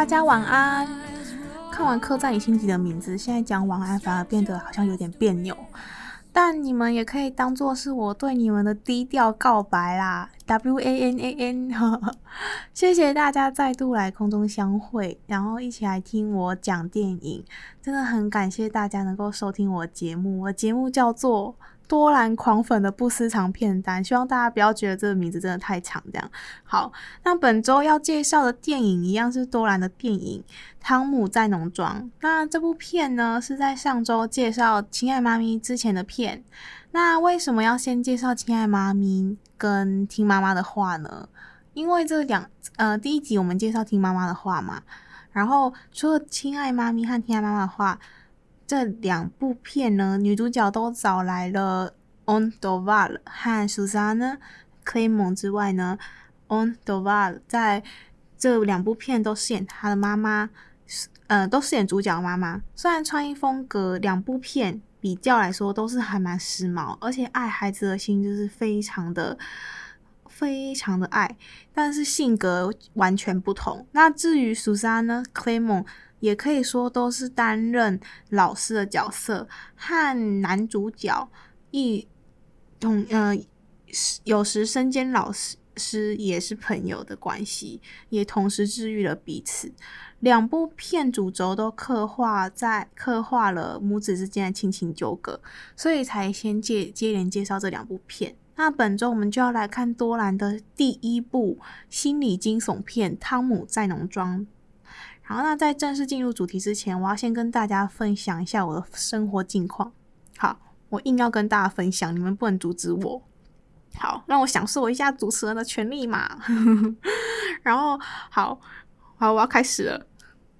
大家晚安。看完《刻在你心底的名字》，现在讲晚安反而变得好像有点别扭。但你们也可以当做是我对你们的低调告白啦，W A N A N。谢谢大家再度来空中相会，然后一起来听我讲电影，真的很感谢大家能够收听我节目。我节目叫做。多兰狂粉的不私藏片单，希望大家不要觉得这个名字真的太长。这样好，那本周要介绍的电影一样是多兰的电影《汤姆在农庄》。那这部片呢是在上周介绍《亲爱妈咪》之前的片。那为什么要先介绍《亲爱妈咪》跟《听妈妈的话》呢？因为这两呃第一集我们介绍《听妈妈的话》嘛，然后除了《亲爱妈咪》和《听妈妈的话》。这两部片呢，女主角都找来了 On Doval 和 Susanne Clément 之外呢，On Doval 在这两部片都饰演她的妈妈，呃，都饰演主角妈妈。虽然穿衣风格两部片比较来说都是还蛮时髦，而且爱孩子的心就是非常的非常的爱，但是性格完全不同。那至于 Susanne Clément 也可以说都是担任老师的角色，和男主角一同呃，有时身兼老师也是朋友的关系，也同时治愈了彼此。两部片主轴都刻画在刻画了母子之间的亲情纠葛，所以才先接接连介绍这两部片。那本周我们就要来看多兰的第一部心理惊悚片《汤姆在农庄》。然后，那在正式进入主题之前，我要先跟大家分享一下我的生活近况。好，我硬要跟大家分享，你们不能阻止我。好，让我享受一下主持人的权利嘛。然后，好好，我要开始了。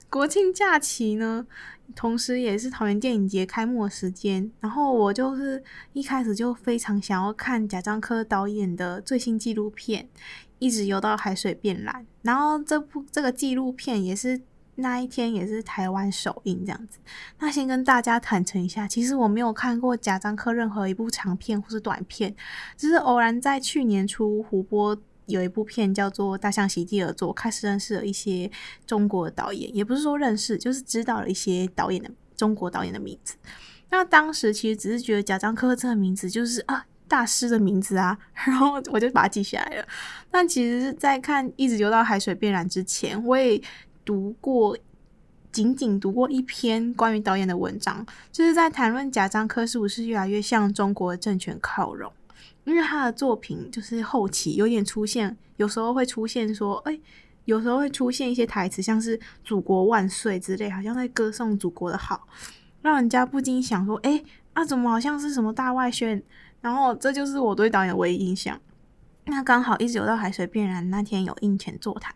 国庆假期呢，同时也是桃园电影节开幕的时间。然后我就是一开始就非常想要看贾樟柯导演的最新纪录片《一直游到海水变蓝》。然后这部这个纪录片也是。那一天也是台湾首映这样子。那先跟大家坦诚一下，其实我没有看过贾樟柯任何一部长片或是短片，只是偶然在去年初胡波有一部片叫做《大象席地而坐》，开始认识了一些中国的导演，也不是说认识，就是知道了一些导演的中国导演的名字。那当时其实只是觉得贾樟柯这个名字就是啊大师的名字啊，然后我就把它记下来了。但其实，在看《一直游到海水变蓝》之前，我也。读过，仅仅读过一篇关于导演的文章，就是在谈论贾樟柯是不是越来越向中国政权靠拢。因为他的作品就是后期有点出现，有时候会出现说，哎、有时候会出现一些台词，像是“祖国万岁”之类，好像在歌颂祖国的好，让人家不禁想说，哎、欸，那、啊、怎么好像是什么大外宣？然后这就是我对导演唯一印象。那刚好一直游到海水变蓝那天有映前座谈，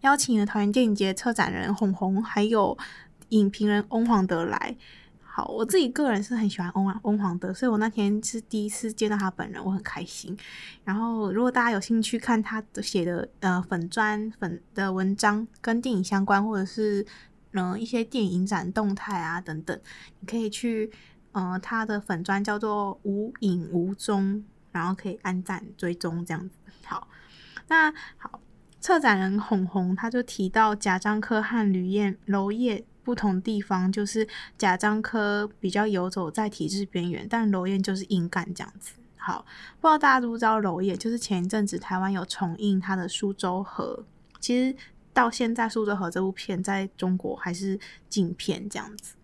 邀请了桃园电影节策展人鸿鸿，还有影评人翁黄德来。好，我自己个人是很喜欢翁翁黄德，所以我那天是第一次见到他本人，我很开心。然后如果大家有兴趣看他的写的呃粉专粉的文章，跟电影相关，或者是嗯、一些电影展动态啊等等，你可以去呃他的粉专叫做无影无踪。然后可以按赞追踪这样子。好，那好，策展人鸿鸿他就提到贾樟柯和吕燕娄烨不同地方，就是贾樟柯比较游走在体制边缘，但娄烨就是硬干这样子。好，不知道大家知不知道娄烨，就是前一阵子台湾有重映他的《苏州河》，其实。到现在，《苏州河》这部片在中国还是禁片这样子。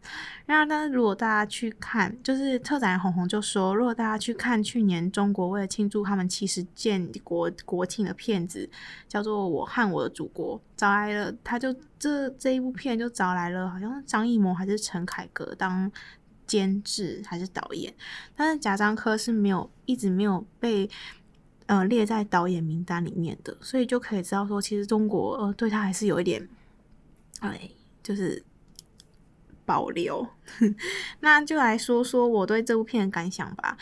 然而，但是如果大家去看，就是策展人鸿鸿就说，如果大家去看去年中国为了庆祝他们七十建国国庆的片子，叫做《我和我的祖国》，找来了，他就这这一部片就找来了，好像是张艺谋还是陈凯歌当监制还是导演，但是贾樟柯是没有一直没有被。呃，列在导演名单里面的，所以就可以知道说，其实中国呃对他还是有一点，哎，就是保留。那就来说说我对这部片的感想吧。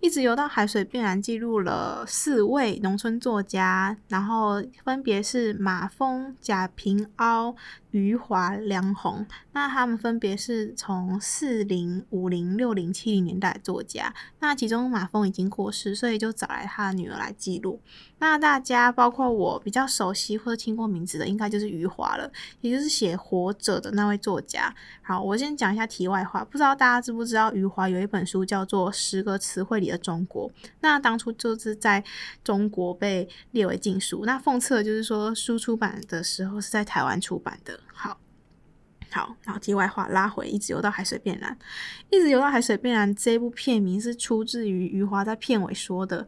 一直游到海水变蓝记录了四位农村作家，然后分别是马蜂、贾平凹。余华、梁鸿，那他们分别是从四零、五零、六零、七零年代作家。那其中马蜂已经过世，所以就找来他的女儿来记录。那大家包括我比较熟悉或者听过名字的，应该就是余华了，也就是写《活着》的那位作家。好，我先讲一下题外话，不知道大家知不知道余华有一本书叫做《十个词汇里的中国》。那当初就是在中国被列为禁书。那讽刺就是说，书出版的时候是在台湾出版的。好好，然后题外话拉回，一直游到海水变蓝，一直游到海水变蓝。这部片名是出自于余华在片尾说的：“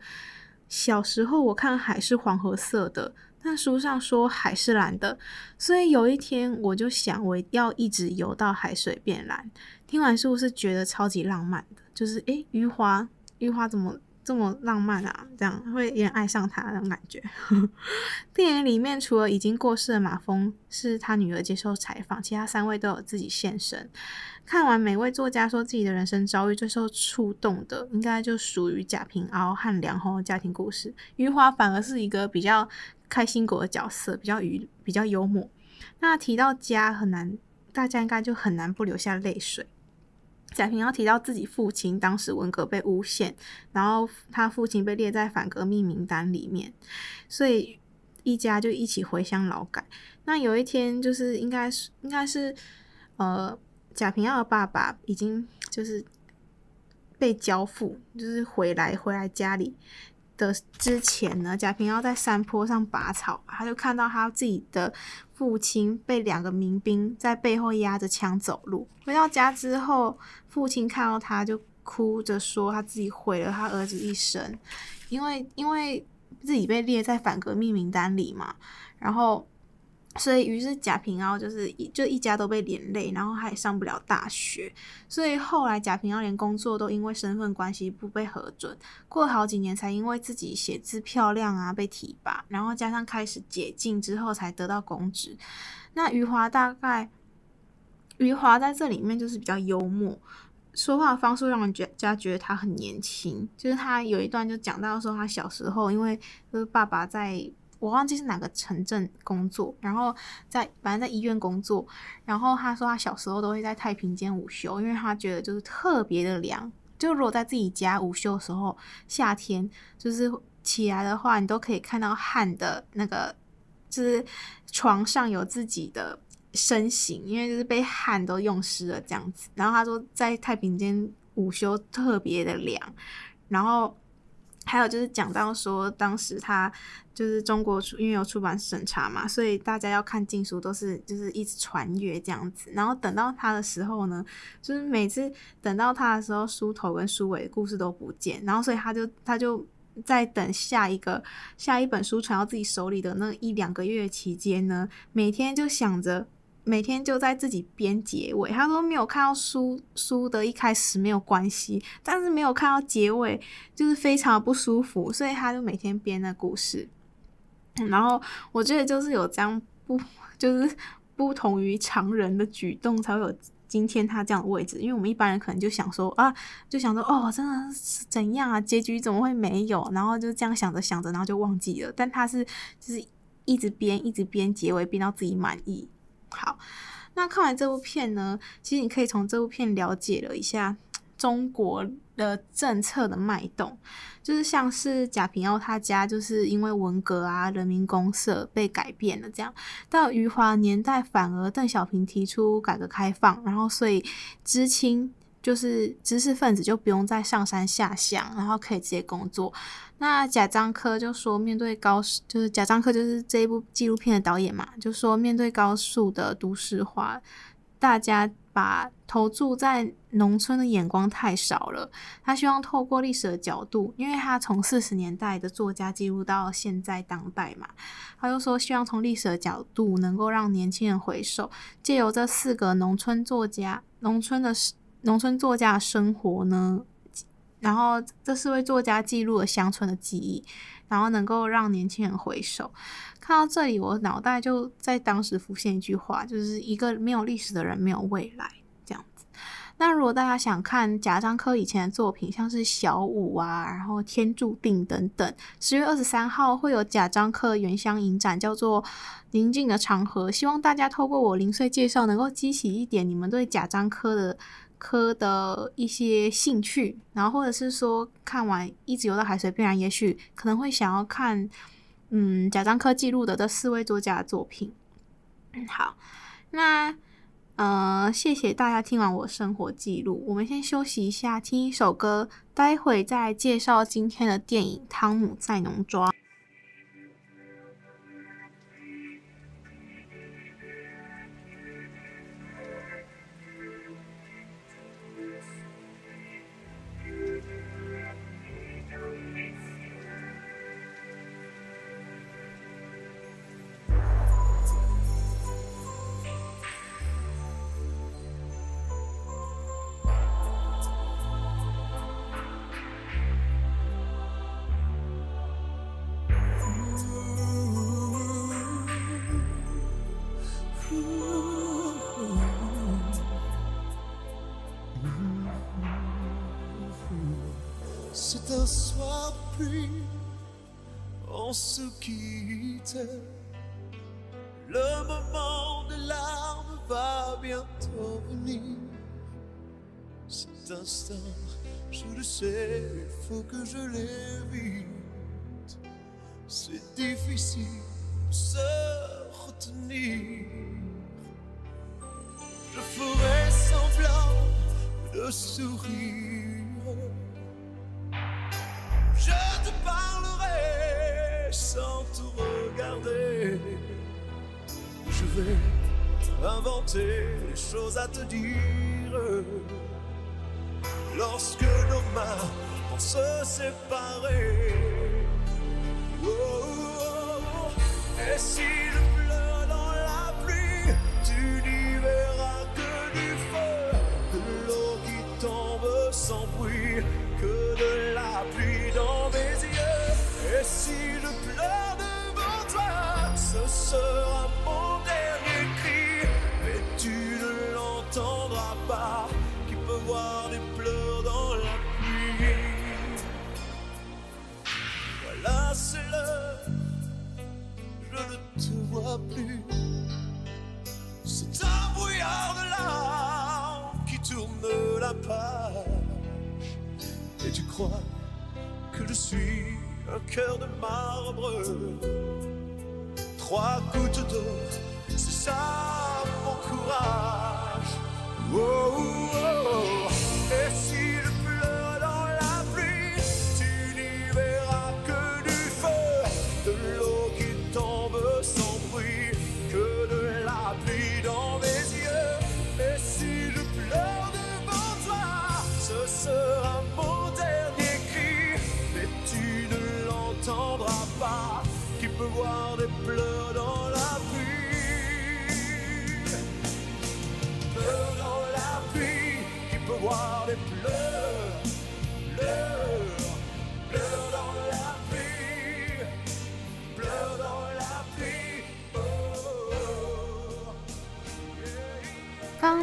小时候我看海是黄褐色的，但书上说海是蓝的，所以有一天我就想，我要一直游到海水变蓝。”听完是不是觉得超级浪漫的？就是诶，余华，余华怎么？这么浪漫啊，这样会有点爱上他那种感觉。电影里面除了已经过世的马蜂是他女儿接受采访，其他三位都有自己现身。看完每位作家说自己的人生遭遇，最受触动的应该就属于贾平凹和梁鸿的家庭故事。余华反而是一个比较开心果的角色，比较愚，比较幽默。那提到家很难，大家应该就很难不流下泪水。贾平凹提到自己父亲当时文革被诬陷，然后他父亲被列在反革命名单里面，所以一家就一起回乡劳改。那有一天，就是应该是应该是呃，贾平凹的爸爸已经就是被交付，就是回来回来家里的之前呢，贾平凹在山坡上拔草，他就看到他自己的父亲被两个民兵在背后压着枪走路。回到家之后，父亲看到他就哭着说，他自己毁了他儿子一生，因为因为自己被列在反革命名单里嘛，然后。所以，于是贾平凹就是一就一家都被连累，然后他也上不了大学。所以后来贾平凹连工作都因为身份关系不被核准，过了好几年才因为自己写字漂亮啊被提拔，然后加上开始解禁之后才得到公职。那余华大概，余华在这里面就是比较幽默，说话的方式让人觉家觉得他很年轻。就是他有一段就讲到说他小时候因为就是爸爸在。我忘记是哪个城镇工作，然后在反正在医院工作，然后他说他小时候都会在太平间午休，因为他觉得就是特别的凉。就如果在自己家午休的时候，夏天就是起来的话，你都可以看到汗的那个，就是床上有自己的身形，因为就是被汗都用湿了这样子。然后他说在太平间午休特别的凉，然后。还有就是讲到说，当时他就是中国出因为有出版审查嘛，所以大家要看禁书都是就是一直传阅这样子。然后等到他的时候呢，就是每次等到他的时候，书头跟书尾的故事都不见，然后所以他就他就在等下一个下一本书传到自己手里的那一两个月期间呢，每天就想着。每天就在自己编结尾，他说没有看到书书的一开始没有关系，但是没有看到结尾就是非常不舒服，所以他就每天编那故事。然后我觉得就是有这样不 就是不同于常人的举动，才会有今天他这样的位置。因为我们一般人可能就想说啊，就想说哦，真的是怎样啊？结局怎么会没有？然后就这样想着想着，然后就忘记了。但他是就是一直编一直编结尾，编到自己满意。好，那看完这部片呢，其实你可以从这部片了解了一下中国的政策的脉动，就是像是贾平凹他家就是因为文革啊，人民公社被改变了这样，到余华年代反而邓小平提出改革开放，然后所以知青。就是知识分子就不用再上山下乡，然后可以直接工作。那贾樟柯就说，面对高就是贾樟柯就是这一部纪录片的导演嘛，就说面对高速的都市化，大家把投注在农村的眼光太少了。他希望透过历史的角度，因为他从四十年代的作家记录到现在当代嘛，他就说希望从历史的角度能够让年轻人回首，借由这四个农村作家，农村的。农村作家的生活呢，然后这四位作家记录了乡村的记忆，然后能够让年轻人回首。看到这里，我脑袋就在当时浮现一句话，就是一个没有历史的人没有未来这样子。那如果大家想看贾樟柯以前的作品，像是小舞啊，然后天注定等等，十月二十三号会有贾樟柯原乡影展，叫做宁静的长河。希望大家透过我零碎介绍，能够激起一点你们对贾樟柯的科的一些兴趣，然后或者是说看完一直游到海水变蓝，也许可能会想要看，嗯，贾樟柯记录的这四位作家的作品。嗯，好，那。呃，谢谢大家听完我生活记录，我们先休息一下，听一首歌，待会再介绍今天的电影《汤姆在农庄》。venir Cet instant, je le sais, il faut que je l'évite C'est difficile de se retenir Je ferai semblant de sourire. Je te parlerai sans tout regarder. Je vais Inventer les choses à te dire. Lorsque nos mains vont se séparer. Oh, oh, oh. Et si je pleure dans la pluie, tu n'y verras que du feu, de l'eau qui tombe sans bruit, que de la pluie dans mes yeux. Et si je pleure devant toi, ce sera. Trois gouttes d'eau.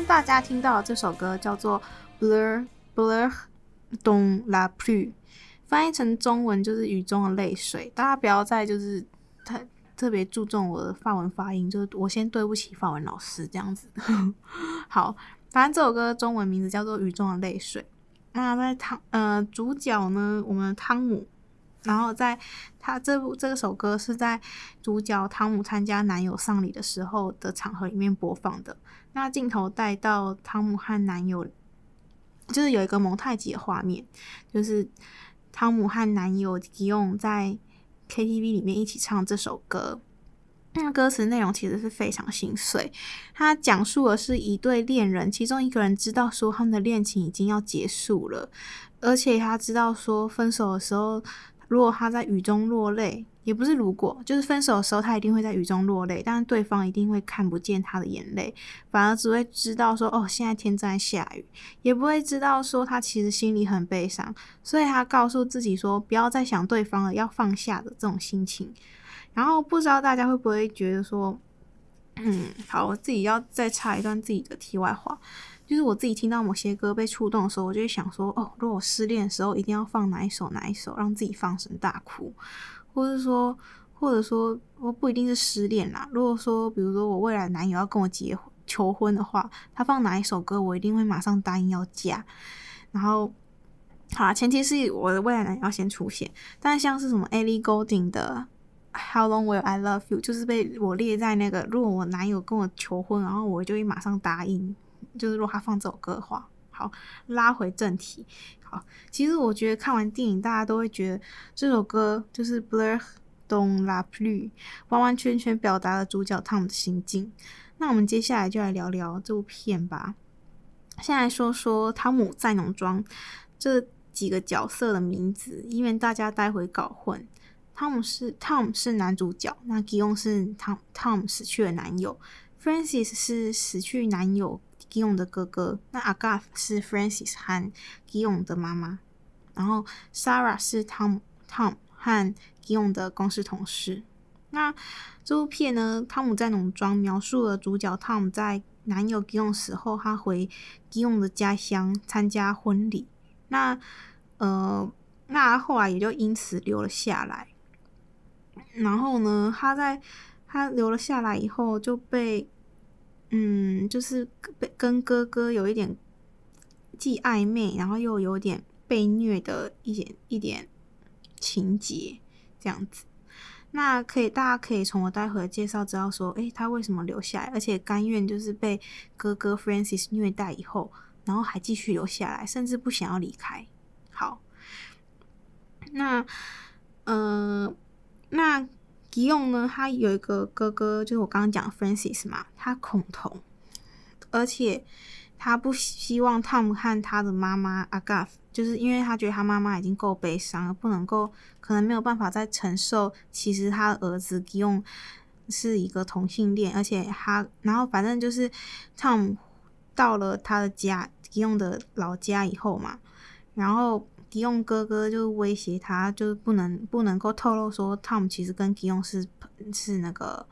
大家听到这首歌叫做《Blur Blur Don la Plu》，翻译成中文就是雨中的泪水。大家不要再就是太特别注重我的法文发音，就是我先对不起法文老师这样子。好，反正这首歌中文名字叫做《雨中的泪水》。那在汤呃主角呢，我们汤姆，然后在他这部这首歌是在主角汤姆参加男友丧礼的时候的场合里面播放的。那镜头带到汤姆和男友，就是有一个蒙太奇的画面，就是汤姆和男友吉永在 KTV 里面一起唱这首歌。那歌词内容其实是非常心碎，它讲述的是一对恋人，其中一个人知道说他们的恋情已经要结束了，而且他知道说分手的时候，如果他在雨中落泪。也不是如果，就是分手的时候，他一定会在雨中落泪，但是对方一定会看不见他的眼泪，反而只会知道说，哦，现在天正在下雨，也不会知道说他其实心里很悲伤，所以他告诉自己说，不要再想对方了，要放下的这种心情。然后不知道大家会不会觉得说，嗯，好，我自己要再插一段自己的题外话。就是我自己听到某些歌被触动的时候，我就会想说，哦，如果我失恋的时候，一定要放哪一首哪一首，让自己放声大哭，或者说，或者说，我不一定是失恋啦。如果说，比如说我未来男友要跟我结求婚的话，他放哪一首歌，我一定会马上答应要嫁。然后，好啦，前提是我的未来男友要先出现。但像是什么 Ellie Goulding 的。How long will I love you？就是被我列在那个，如果我男友跟我求婚，然后我就会马上答应。就是如果他放这首歌的话，好，拉回正题。其实我觉得看完电影，大家都会觉得这首歌就是 Bleu dans la pluie，完完全全表达了主角 Tom 的心境。那我们接下来就来聊聊这部片吧。先来说说汤姆在农庄这几个角色的名字，因为大家待会搞混。汤姆是 Tom 是男主角，那吉翁是 Tom Tom 死去的男友，Francis 是死去男友吉翁的哥哥，那 Agath 是 Francis 和吉翁的妈妈，然后 Sarah 是 Tom Tom 和吉翁的公司同事。那这部片呢，汤姆在农庄描述了主角 Tom 在男友吉翁死后，他回吉翁的家乡参加婚礼，那呃，那后来也就因此留了下来。然后呢，他在他留了下来以后，就被嗯，就是被跟哥哥有一点既暧昧，然后又有点被虐的一点一点情节这样子。那可以，大家可以从我待会的介绍知道说，诶，他为什么留下来，而且甘愿就是被哥哥 Francis 虐待以后，然后还继续留下来，甚至不想要离开。好，那。呃那吉翁呢？他有一个哥哥，就是我刚刚讲 Francis 嘛，他恐同，而且他不希望 Tom 和他的妈妈 Agathe，就是因为他觉得他妈妈已经够悲伤了，不能够，可能没有办法再承受。其实他的儿子吉翁是一个同性恋，而且他，然后反正就是 Tom 到了他的家，吉翁的老家以后嘛，然后。吉翁哥哥就威胁他，就是不能不能够透露说汤姆其实跟吉翁是是那个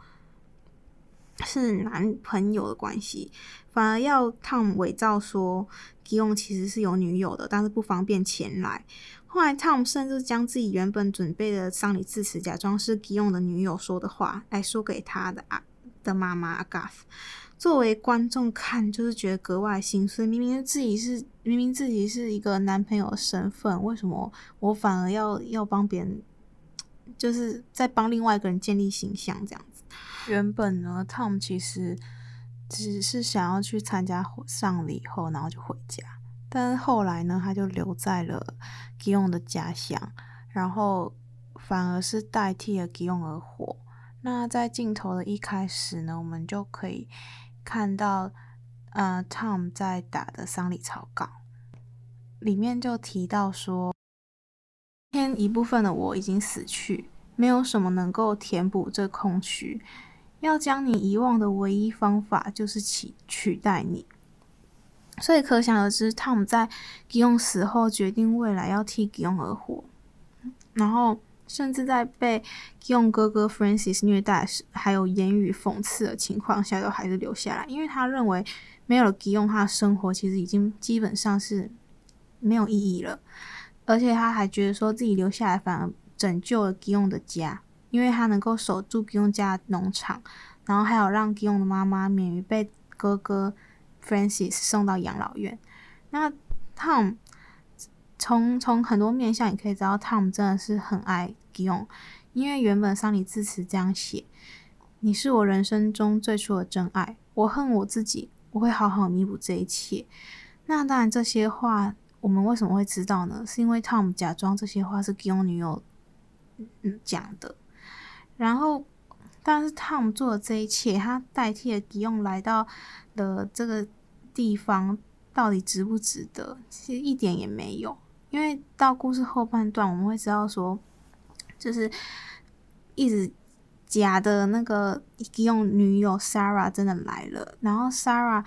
是男朋友的关系，反而要汤姆伪造说吉翁其实是有女友的，但是不方便前来。后来汤姆甚至将自己原本准备的丧礼致辞，假装是吉翁的女友说的话来说给他的啊的妈妈 Agathe。作为观众看，就是觉得格外心碎。明明自己是明明自己是一个男朋友身份，为什么我反而要要帮别人，就是在帮另外一个人建立形象这样子？原本呢，Tom 其实只是想要去参加丧礼以后，然后就回家。但是后来呢，他就留在了 Gion 的家乡，然后反而是代替了 Gion 而活。那在镜头的一开始呢，我们就可以。看到，呃，Tom 在打的丧礼草稿，里面就提到说，天一部分的我已经死去，没有什么能够填补这空虚，要将你遗忘的唯一方法就是取取代你。所以可想而知，Tom 在 Guillaume 死后决定未来要替 Guillaume 而活，然后。甚至在被用哥哥 Francis 虐待，还有言语讽刺的情况下，都还是留下来，因为他认为没有了吉翁，他的生活其实已经基本上是没有意义了。而且他还觉得说自己留下来反而拯救了吉翁的家，因为他能够守住吉翁家农场，然后还有让吉翁的妈妈免于被哥哥 Francis 送到养老院。那 Tom 从从很多面向，你可以知道 Tom 真的是很爱。用，因为原本丧礼致辞这样写：“你是我人生中最初的真爱，我恨我自己，我会好好弥补这一切。”那当然，这些话我们为什么会知道呢？是因为 Tom 假装这些话是吉翁女友讲的。然后，但是 Tom 做的这一切，他代替了吉翁来到了这个地方，到底值不值得？其实一点也没有，因为到故事后半段，我们会知道说。就是一直假的那个用女友 Sarah 真的来了，然后 Sarah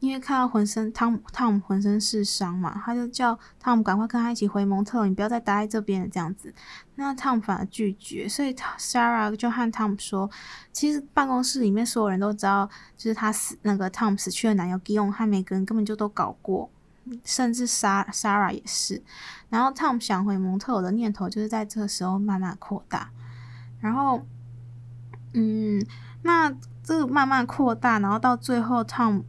因为看到浑身汤姆汤姆浑身是伤嘛，他就叫汤姆赶快跟他一起回蒙特，你不要再待在这边了这样子。那汤姆反而拒绝，所以 Sarah 就和汤姆说，其实办公室里面所有人都知道，就是他死那个汤姆死去的男友吉永和每个人根本就都搞过，甚至 Sarah 也是。然后 Tom 想回蒙特尔的念头就是在这个时候慢慢扩大，然后，嗯，那这个慢慢扩大，然后到最后 Tom。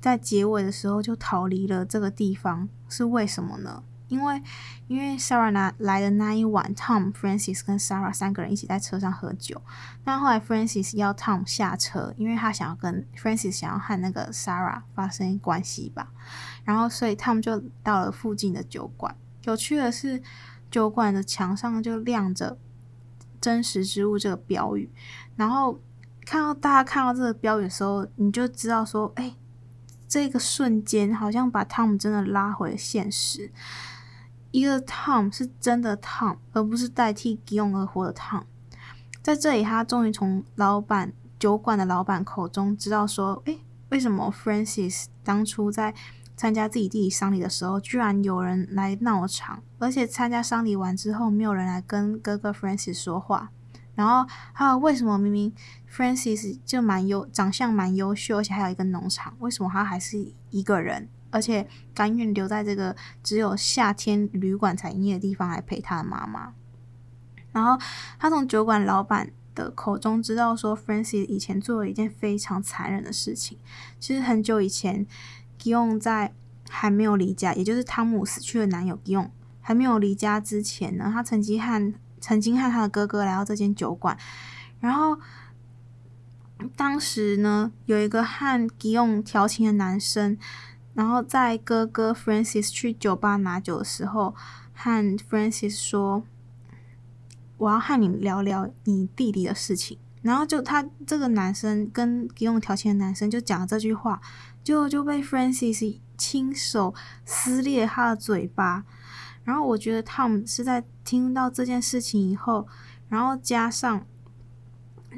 在结尾的时候就逃离了这个地方，是为什么呢？因为因为 Sarah 来来的那一晚，Tom、Francis 跟 Sarah 三个人一起在车上喝酒。但后来 Francis 要 Tom 下车，因为他想要跟 Francis 想要和那个 Sarah 发生关系吧。然后所以 Tom 就到了附近的酒馆。有趣的是，酒馆的墙上就亮着“真实之物”这个标语。然后看到大家看到这个标语的时候，你就知道说，哎。这个瞬间好像把 Tom 真的拉回现实。一个 Tom 是真的 Tom，而不是代替 Guillaume 而活的 Tom。在这里，他终于从老板酒馆的老板口中知道说：“诶，为什么 Francis 当初在参加自己弟弟丧礼的时候，居然有人来闹场，而且参加丧礼完之后，没有人来跟哥哥 Francis 说话？然后还有为什么明明？” Francis 就蛮优，长相蛮优秀，而且还有一个农场。为什么他还是一个人，而且甘愿留在这个只有夏天旅馆才营业的地方来陪他的妈妈？然后他从酒馆老板的口中知道说，Francis 以前做了一件非常残忍的事情。其实很久以前，Guillaume 在还没有离家，也就是汤姆死去的男友 Guillaume 还没有离家之前呢，他曾经和曾经和他的哥哥来到这间酒馆，然后。当时呢，有一个和 Guillaume 调情的男生，然后在哥哥 Francis 去酒吧拿酒的时候，和 Francis 说：“我要和你聊聊你弟弟的事情。”然后就他这个男生跟给我调情的男生就讲了这句话，就就被 Francis 亲手撕裂他的嘴巴。然后我觉得 Tom 是在听到这件事情以后，然后加上。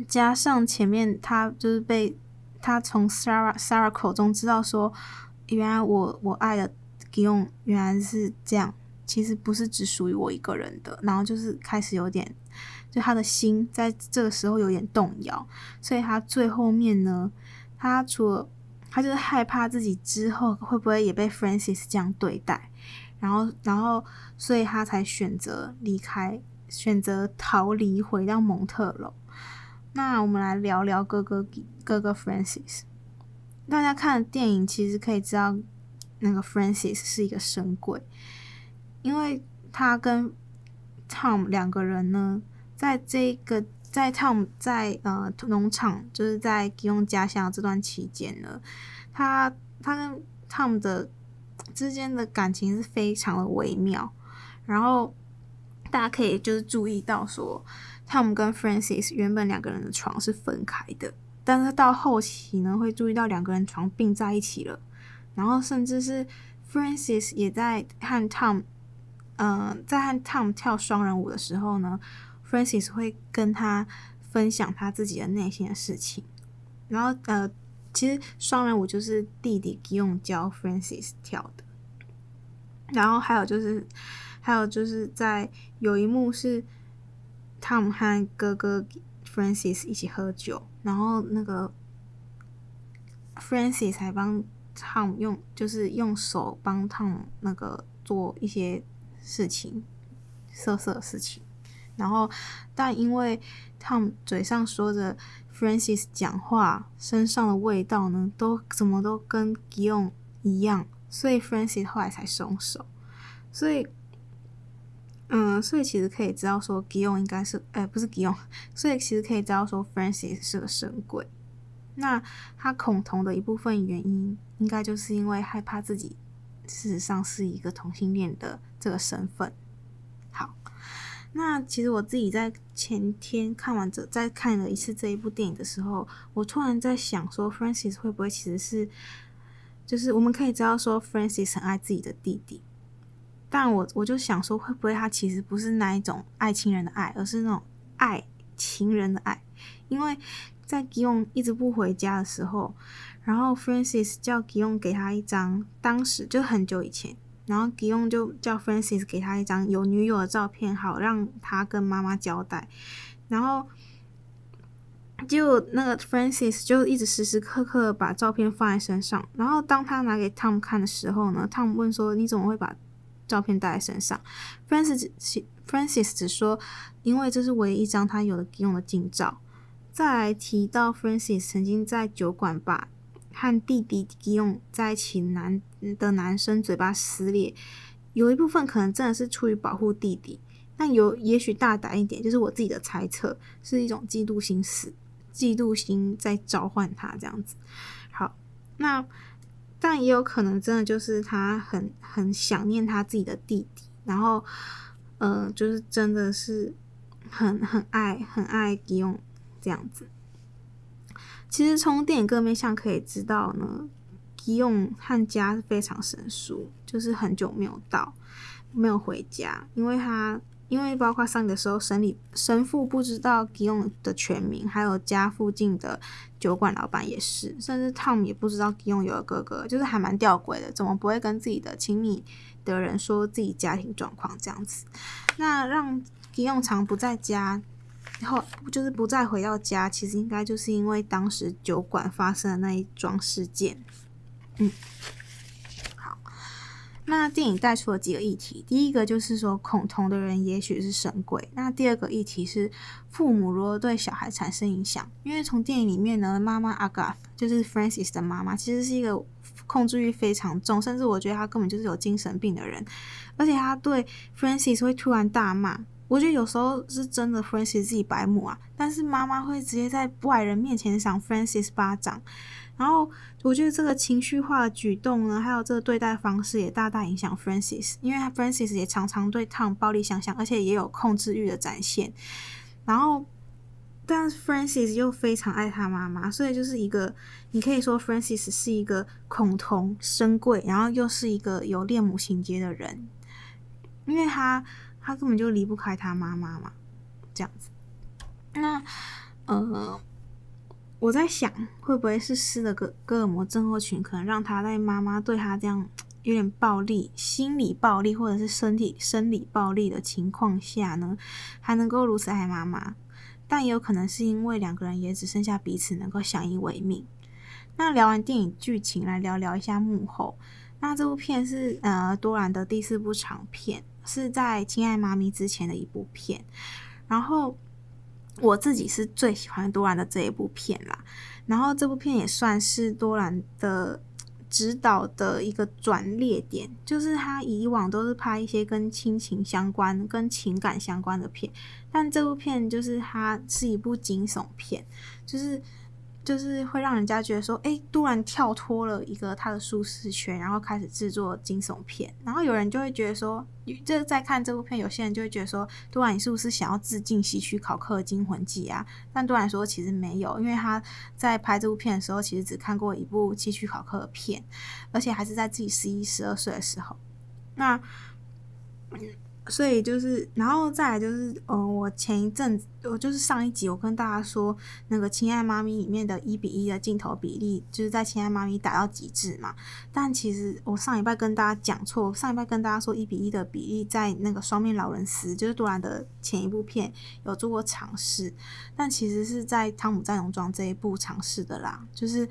加上前面他就是被他从 Sarah Sarah 口中知道说，原来我我爱的 Guillaume 原来是这样，其实不是只属于我一个人的。然后就是开始有点，就他的心在这个时候有点动摇，所以他最后面呢，他除了他就是害怕自己之后会不会也被 Francis 这样对待，然后然后所以他才选择离开，选择逃离回到蒙特娄。那我们来聊聊哥哥哥哥 Francis。大家看电影其实可以知道，那个 Francis 是一个神鬼，因为他跟 Tom 两个人呢，在这个在 Tom 在呃农场，就是在 Guillaume 家乡这段期间呢，他他跟 Tom 的之间的感情是非常的微妙，然后大家可以就是注意到说。Tom 跟 Francis 原本两个人的床是分开的，但是到后期呢，会注意到两个人床并在一起了，然后甚至是 Francis 也在和 Tom，嗯、呃，在和 Tom 跳双人舞的时候呢，Francis 会跟他分享他自己的内心的事情，然后呃，其实双人舞就是弟弟用教 Francis 跳的，然后还有就是，还有就是在有一幕是。Tom 和哥哥 Francis 一起喝酒，然后那个 Francis 还帮 Tom 用，就是用手帮 Tom 那个做一些事情，色色的事情。然后，但因为 Tom 嘴上说着 Francis 讲话，身上的味道呢，都怎么都跟 guilin 一样，所以 Francis 后来才松手。所以。嗯，所以其实可以知道说，Guillaume 应该是，哎、不是 Guillaume，所以其实可以知道说，Francis 是个神鬼。那他恐同的一部分原因，应该就是因为害怕自己事实上是一个同性恋的这个身份。好，那其实我自己在前天看完这，再看了一次这一部电影的时候，我突然在想说，Francis 会不会其实是，就是我们可以知道说，Francis 很爱自己的弟弟。但我我就想说，会不会他其实不是那一种爱亲人的爱，而是那种爱情人的爱，因为在吉永一直不回家的时候，然后 Francis 叫吉永给他一张，当时就很久以前，然后吉永就叫 Francis 给他一张有女友的照片，好让他跟妈妈交代，然后。就那个 Francis 就一直时时刻刻把照片放在身上，然后当他拿给 Tom 看的时候呢，Tom 问说：“你怎么会把照片带在身上？”Francis Francis 只说：“因为这是唯一一张他有的用的近照。”再来提到 Francis 曾经在酒馆把和弟弟用在一起男的男生嘴巴撕裂，有一部分可能真的是出于保护弟弟，但有也许大胆一点，就是我自己的猜测，是一种嫉妒心死。嫉妒心在召唤他这样子，好，那但也有可能真的就是他很很想念他自己的弟弟，然后，呃，就是真的是很很爱很爱吉永这样子。其实从电影各面向可以知道呢，吉永和家是非常生疏，就是很久没有到，没有回家，因为他。因为包括上个时候，神里神父不知道吉永的全名，还有家附近的酒馆老板也是，甚至 Tom 也不知道吉永有个哥哥，就是还蛮吊诡的，怎么不会跟自己的亲密的人说自己家庭状况这样子？那让吉永常不在家，然后就是不再回到家，其实应该就是因为当时酒馆发生的那一桩事件，嗯。那电影带出了几个议题，第一个就是说恐同的人也许是神鬼。那第二个议题是父母如何对小孩产生影响，因为从电影里面呢，妈妈 Agath 就是 Francis 的妈妈，其实是一个控制欲非常重，甚至我觉得她根本就是有精神病的人，而且她对 Francis 会突然大骂。我觉得有时候是真的 Francis 自己白目啊，但是妈妈会直接在外人面前赏 Francis 巴掌。然后我觉得这个情绪化的举动呢，还有这个对待方式也大大影响 Francis，因为他 Francis 也常常对 Tom 暴力相向，而且也有控制欲的展现。然后，但 Francis 又非常爱他妈妈，所以就是一个你可以说 Francis 是一个恐同深贵，然后又是一个有恋母情结的人，因为他他根本就离不开他妈妈嘛，这样子。那呃。我在想，会不会是施的哥哥尔摩症候群，可能让他在妈妈对他这样有点暴力、心理暴力或者是身体生理暴力的情况下呢，还能够如此爱妈妈？但也有可能是因为两个人也只剩下彼此能够相依为命。那聊完电影剧情，来聊聊一下幕后。那这部片是呃多兰的第四部长片，是在《亲爱妈咪》之前的一部片，然后。我自己是最喜欢多兰的这一部片啦，然后这部片也算是多兰的指导的一个转捩点，就是他以往都是拍一些跟亲情相关、跟情感相关的片，但这部片就是它是一部惊悚片，就是。就是会让人家觉得说，诶，突然跳脱了一个他的舒适圈，然后开始制作惊悚片。然后有人就会觉得说，这在看这部片，有些人就会觉得说，突然你是不是想要致敬西区考克的《惊魂记》啊？但突然说其实没有，因为他在拍这部片的时候，其实只看过一部西区考克的片，而且还是在自己十一、十二岁的时候。那。所以就是，然后再来就是，嗯，我前一阵子，我就是上一集，我跟大家说，那个《亲爱妈咪》里面的一比一的镜头比例，就是在《亲爱妈咪》达到极致嘛。但其实我上一拜跟大家讲错，上一拜跟大家说一比一的比例在那个《双面劳伦斯》，就是杜兰的前一部片有做过尝试，但其实是在《汤姆在农庄》这一部尝试的啦，就是。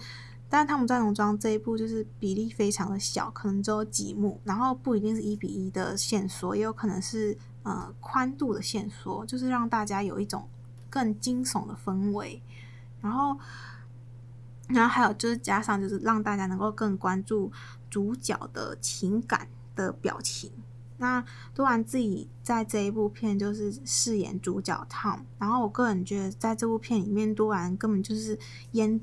但是汤姆在农庄这一部就是比例非常的小，可能只有几幕，然后不一定是一比一的线索，也有可能是呃宽度的线索，就是让大家有一种更惊悚的氛围。然后，然后还有就是加上就是让大家能够更关注主角的情感的表情。那多兰自己在这一部片就是饰演主角 Tom，然后我个人觉得在这部片里面，多兰根本就是演。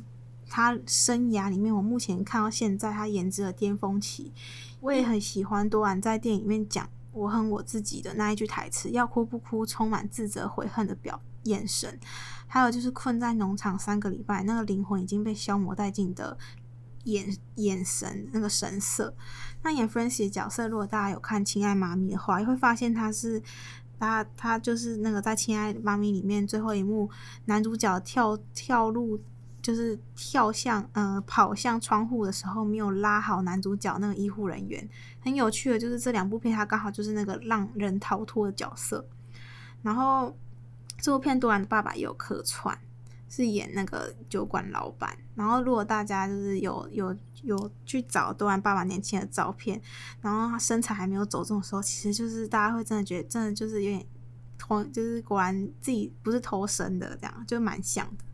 他生涯里面，我目前看到现在他颜值的巅峰期，我也很喜欢多兰在电影里面讲“我恨我自己”的那一句台词，要哭不哭，充满自责悔恨的表眼神，还有就是困在农场三个礼拜，那个灵魂已经被消磨殆尽的眼眼神，那个神色。那演 Francis 的角色，如果大家有看《亲爱妈咪》的话，也会发现他是他他就是那个在《亲爱的妈咪》里面最后一幕，男主角跳跳入，就是跳向呃跑向窗户的时候，没有拉好男主角那个医护人员。很有趣的，就是这两部片，他刚好就是那个让人逃脱的角色。然后这部片多兰的爸爸也有客串。是演那个酒馆老板，然后如果大家就是有有有去找多兰爸爸年轻的照片，然后他身材还没有走钟的时候，其实就是大家会真的觉得，真的就是有点同，就是果然自己不是偷生的这样，就蛮像的。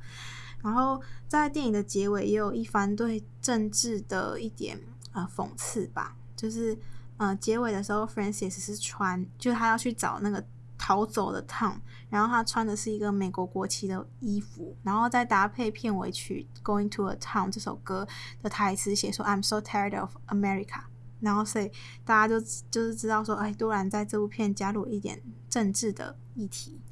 然后在电影的结尾也有一番对政治的一点呃讽刺吧，就是呃结尾的时候，Francis 是穿，就是他要去找那个。逃走的 Tom，然后他穿的是一个美国国旗的衣服，然后再搭配片尾曲《Going to a Town》这首歌的台词写说 "I'm so tired of America"，然后所以大家就就是知道说，哎，多兰在这部片加入一点政治的议题。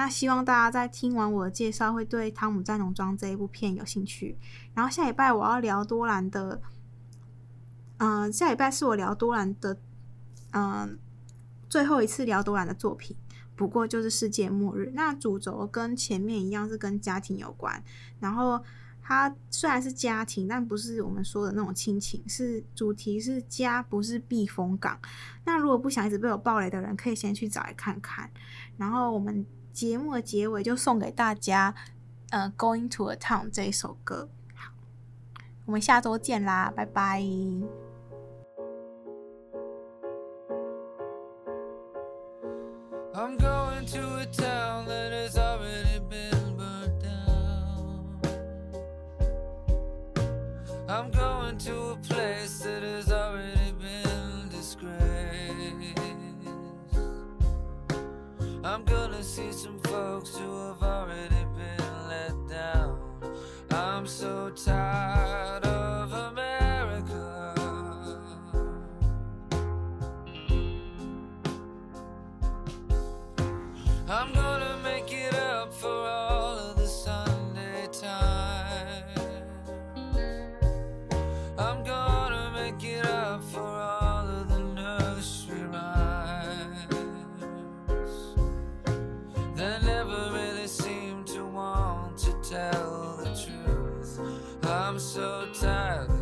那希望大家在听完我的介绍，会对《汤姆在农庄》这一部片有兴趣。然后下礼拜我要聊多兰的，嗯、下礼拜是我聊多兰的，嗯、最后一次聊多兰的作品。不过就是世界末日，那主轴跟前面一样是跟家庭有关。然后它虽然是家庭，但不是我们说的那种亲情，是主题是家，不是避风港。那如果不想一直被我爆雷的人，可以先去找来看看。然后我们节目的结尾就送给大家，呃，《Going to a Town》这一首歌。好，我们下周见啦，拜拜。I'm so tired.